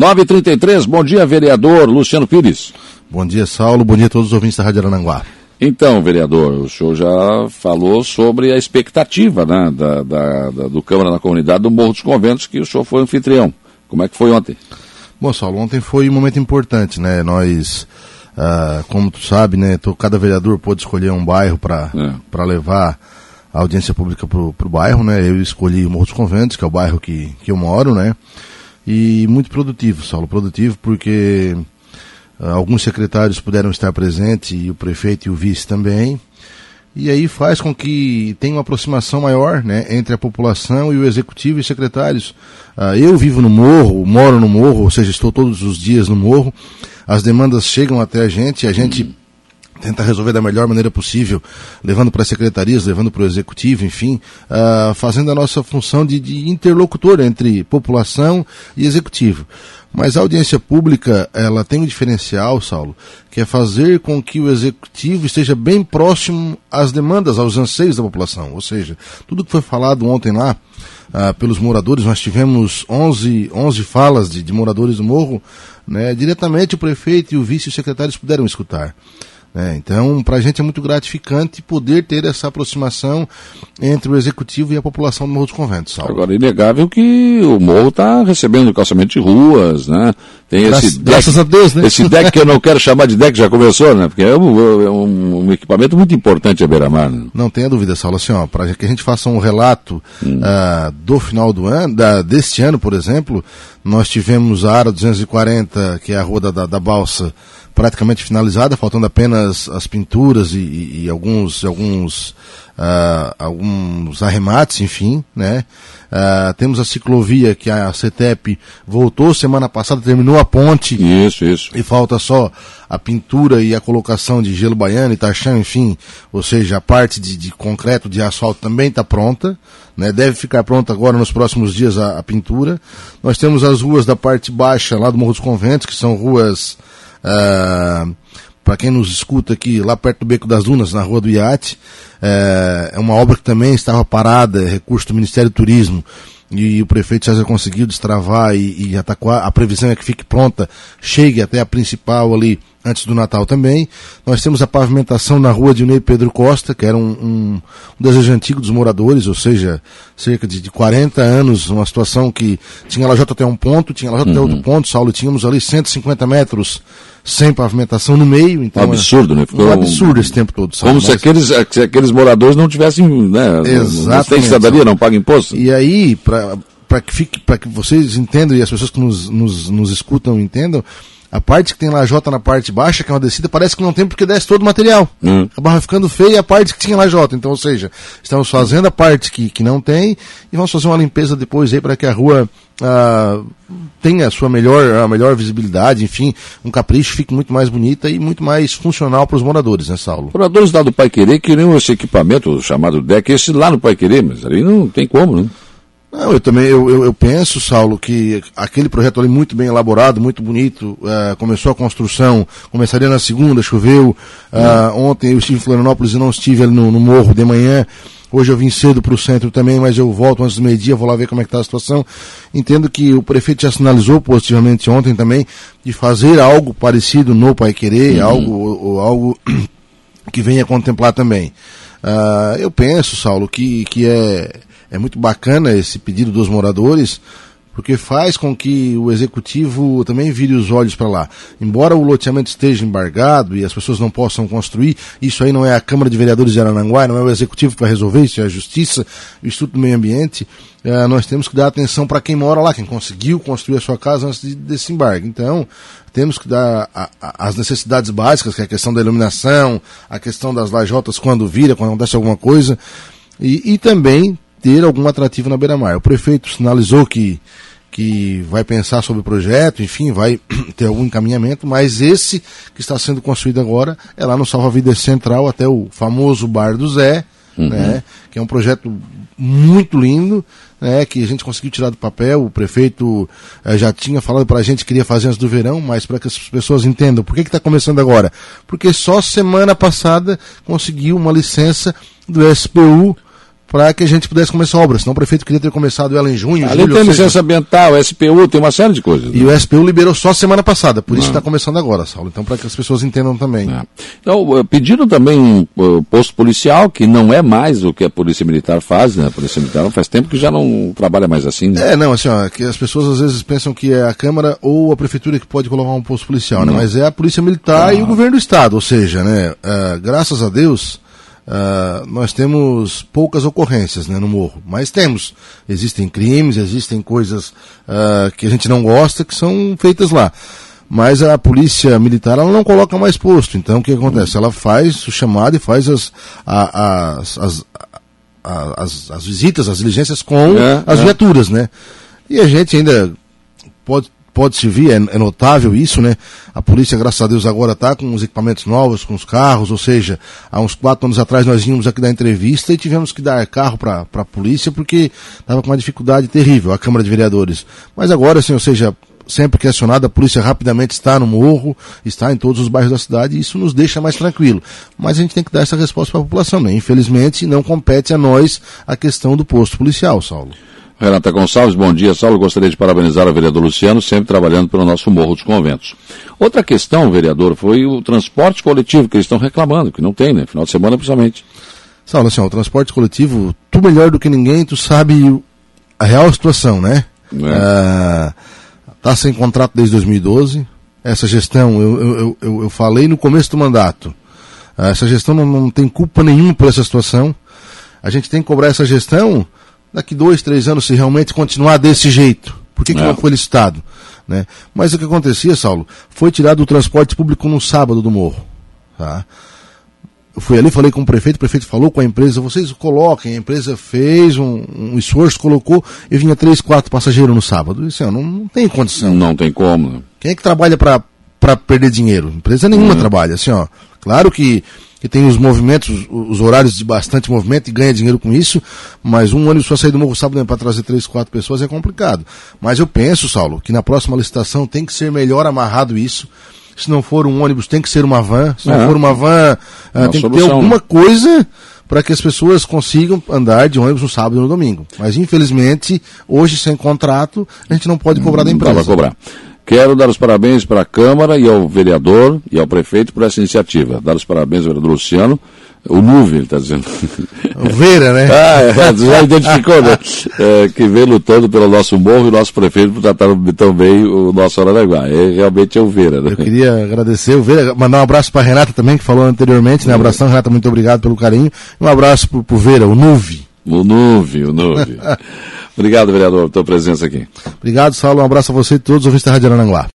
933, bom dia, vereador Luciano Pires. Bom dia, Saulo. Bom dia a todos os ouvintes da Rádio Arananguá. Então, vereador, o senhor já falou sobre a expectativa né, da, da, da, do Câmara na Comunidade do Morro dos Conventos, que o senhor foi anfitrião. Como é que foi ontem? Bom, Saulo, ontem foi um momento importante, né? Nós, ah, como tu sabe, né, cada vereador pôde escolher um bairro para é. levar a audiência pública para o bairro, né? Eu escolhi o Morro dos Conventos, que é o bairro que, que eu moro, né? E muito produtivo, Saulo, produtivo porque ah, alguns secretários puderam estar presentes e o prefeito e o vice também. E aí faz com que tenha uma aproximação maior né, entre a população e o executivo e secretários. Uh, eu vivo no morro, moro no morro, ou seja, estou todos os dias no morro. As demandas chegam até a gente, a gente tenta resolver da melhor maneira possível, levando para as secretarias, levando para o executivo, enfim, uh, fazendo a nossa função de, de, interlocutor entre população e executivo. Mas a audiência pública, ela tem um diferencial, Saulo, que é fazer com que o executivo esteja bem próximo às demandas, aos anseios da população. Ou seja, tudo que foi falado ontem lá uh, pelos moradores, nós tivemos 11, 11 falas de, de moradores do morro, né, diretamente o prefeito e o vice-secretários puderam escutar. É, então, para a gente é muito gratificante poder ter essa aproximação entre o executivo e a população do Morro dos Conventos. Saulo. Agora, é inegável que o Morro está recebendo calçamento de ruas, né? Tem graças, esse deck, graças a Deus, né? Esse deck que eu não quero chamar de deck, já começou, né? Porque é um, é um, um equipamento muito importante a beira-mar. Né? Não tenha dúvida, Saulo. Assim, para que a gente faça um relato hum. uh, do final do ano, da, deste ano, por exemplo, nós tivemos a área 240, que é a rua da, da, da Balsa, praticamente finalizada, faltando apenas as pinturas e, e, e alguns, alguns, uh, alguns arremates, enfim, né? Uh, temos a ciclovia que a CETEP voltou semana passada, terminou a ponte. Isso, isso. E falta só a pintura e a colocação de gelo baiano e taxão, enfim, ou seja, a parte de, de concreto, de asfalto também está pronta, né? Deve ficar pronta agora nos próximos dias a, a pintura. Nós temos as ruas da parte baixa lá do Morro dos Conventos, que são ruas ah, para quem nos escuta aqui, lá perto do Beco das Dunas, na Rua do Iate, é, é uma obra que também estava parada, é recurso do Ministério do Turismo, e o prefeito César conseguiu destravar e, e já tá a, a previsão é que fique pronta, chegue até a principal ali antes do Natal também. Nós temos a pavimentação na rua de Ney Pedro Costa, que era um, um, um, desejo antigo dos moradores, ou seja, cerca de, de 40 anos, uma situação que tinha lajota até um ponto, tinha lajota uhum. até outro ponto, Saulo, tínhamos ali 150 metros sem pavimentação no meio. Então, um absurdo, né? Ficou um absurdo esse tempo todo. Saulo, Como mas... se, aqueles, se aqueles moradores não tivessem, né? Exatamente. Não tem cidadania, não pagam imposto. E aí, para que fique, que vocês entendam e as pessoas que nos, nos, nos escutam entendam, a parte que tem lajota na parte baixa, que é uma descida, parece que não tem porque desce todo o material. Hum. Acaba ficando feia a parte que tinha lajota. Então, ou seja, estamos fazendo a parte que, que não tem e vamos fazer uma limpeza depois aí para que a rua ah, tenha a sua melhor, a melhor visibilidade, enfim, um capricho fique muito mais bonita e muito mais funcional para os moradores, né, Saulo? Moradores lá do Pai Querer queriam esse equipamento chamado deck, esse lá no Pai Querer, mas ali não tem como, né? Não, eu também eu, eu, eu, penso, Saulo, que aquele projeto ali muito bem elaborado, muito bonito, uh, começou a construção, começaria na segunda, choveu. Uh, ontem eu estive em Florianópolis e não estive ali no, no morro de manhã. Hoje eu vim cedo para o centro também, mas eu volto antes do meio-dia, vou lá ver como é que está a situação. Entendo que o prefeito já sinalizou positivamente ontem também de fazer algo parecido no Pai Querer, uhum. algo, algo que venha contemplar também. Uh, eu penso, Saulo, que, que é é muito bacana esse pedido dos moradores, porque faz com que o executivo também vire os olhos para lá. Embora o loteamento esteja embargado e as pessoas não possam construir, isso aí não é a Câmara de Vereadores de Arananguá, não é o executivo que vai resolver, isso é a Justiça, o Instituto do Meio Ambiente. É, nós temos que dar atenção para quem mora lá, quem conseguiu construir a sua casa antes de, desse embargo. Então, temos que dar a, a, as necessidades básicas, que é a questão da iluminação, a questão das lajotas quando vira, quando acontece alguma coisa, e, e também ter algum atrativo na beira-mar. O prefeito sinalizou que, que vai pensar sobre o projeto, enfim, vai ter algum encaminhamento, mas esse que está sendo construído agora é lá no Salva Vida Central, até o famoso Bar do Zé, uhum. né, que é um projeto muito lindo, né, que a gente conseguiu tirar do papel. O prefeito eh, já tinha falado para a gente que queria fazer antes do verão, mas para que as pessoas entendam por que está começando agora. Porque só semana passada conseguiu uma licença do SPU para que a gente pudesse começar a obra. Senão o prefeito queria ter começado ela em junho, Ali julho. tem seja, licença ambiental, SPU, tem uma série de coisas. E né? o SPU liberou só semana passada, por isso está começando agora, Saulo. Então, para que as pessoas entendam também. É. Então, eh, pediram também um eh, posto policial, que não é mais o que a Polícia Militar faz, né? A Polícia Militar faz tempo que já não trabalha mais assim, né? É, não, assim, ó, que as pessoas às vezes pensam que é a Câmara ou a Prefeitura que pode colocar um posto policial, né? Mas é a Polícia Militar e o Governo do Estado, ou seja, né, ah, graças a Deus, ah, nós temos poucas ocorrências né, no morro, mas temos. Existem crimes, existem coisas ah, que a gente não gosta que são feitas lá. Mas a polícia militar ela não coloca mais posto. Então o que acontece? Ela faz o chamado e faz as, as, as, as, as visitas, as diligências com É, as é. viaturas, né? E a gente ainda pode, pode se vir, é, é notável isso, né? A polícia, graças a Deus, agora está com os equipamentos novos, com os carros, ou seja, há uns quatro anos atrás nós vínhamos aqui dar entrevista e tivemos que dar carro para a polícia porque estava com uma dificuldade terrível, a Câmara de Vereadores. Mas agora, assim, ou seja, sempre que acionada, a polícia rapidamente está no morro, está em todos os bairros da cidade e isso nos deixa mais tranquilo. Mas a gente tem que dar essa resposta para a população, né? Infelizmente, não compete a nós a questão do posto policial, Saulo. Renata Gonçalves, bom dia. Saulo, gostaria de parabenizar o vereador Luciano, sempre trabalhando pelo nosso Morro dos Conventos. Outra questão, vereador, foi o transporte coletivo, que eles estão reclamando, que não tem, né? Final de semana, principalmente. Saulo, assim, ó, o transporte coletivo, tu melhor do que ninguém, tu sabe a real situação, né? É. Ah, tá sem contrato desde 2012. Essa gestão, eu, eu, eu- eu, eu falei no começo do mandato. Ah, essa gestão não, não tem culpa nenhuma por essa situação. A gente tem que cobrar essa gestão daqui dois, três anos se realmente continuar desse jeito. Por que, que É. não foi licitado? Né? Mas o que acontecia, Saulo, foi tirado o transporte público no sábado do morro. Tá? Eu fui ali, falei com o prefeito, o prefeito falou com a empresa, vocês coloquem, a empresa fez um, um esforço, colocou, e vinha três, quatro passageiros no sábado. Isso não, não tem condição. Não tem como? Quem é que trabalha para perder dinheiro? Empresa nenhuma trabalha. Assim, ó, claro que, que tem os movimentos, os, os horários de bastante movimento e ganha dinheiro com isso, mas um ônibus só sair do morro sábado para trazer três, quatro pessoas é complicado. Mas eu penso, Saulo, que na próxima licitação tem que ser melhor amarrado isso. Se não for um ônibus, tem que ser uma van. Se não É. for uma van, ah, Uma tem que ter solução, alguma né? coisa para que as pessoas consigam andar de ônibus no sábado e no domingo. Mas infelizmente, hoje sem contrato, a gente não pode cobrar da Não empresa. dá pra cobrar. Quero dar os parabéns para a Câmara e ao vereador e ao prefeito por essa iniciativa. Dar os parabéns ao vereador Luciano. O Nuve, ele está dizendo. O Vera, né? Ah, é, já identificou, né? É, que vem lutando pelo nosso morro e o nosso prefeito por tratar tão bem o nosso Araranguá. É, realmente é o Vera, né? Eu queria agradecer o Vera, mandar um abraço para Renata também, que falou anteriormente, né? Abração, Renata, muito obrigado pelo carinho. Um abraço pro, pro Vera, o Nuve. O Nuve, o Nuve. Obrigado, vereador, pela tua presença aqui. Obrigado, Saulo. Um abraço a você e todos os ouvintes da Rádio Arananguá.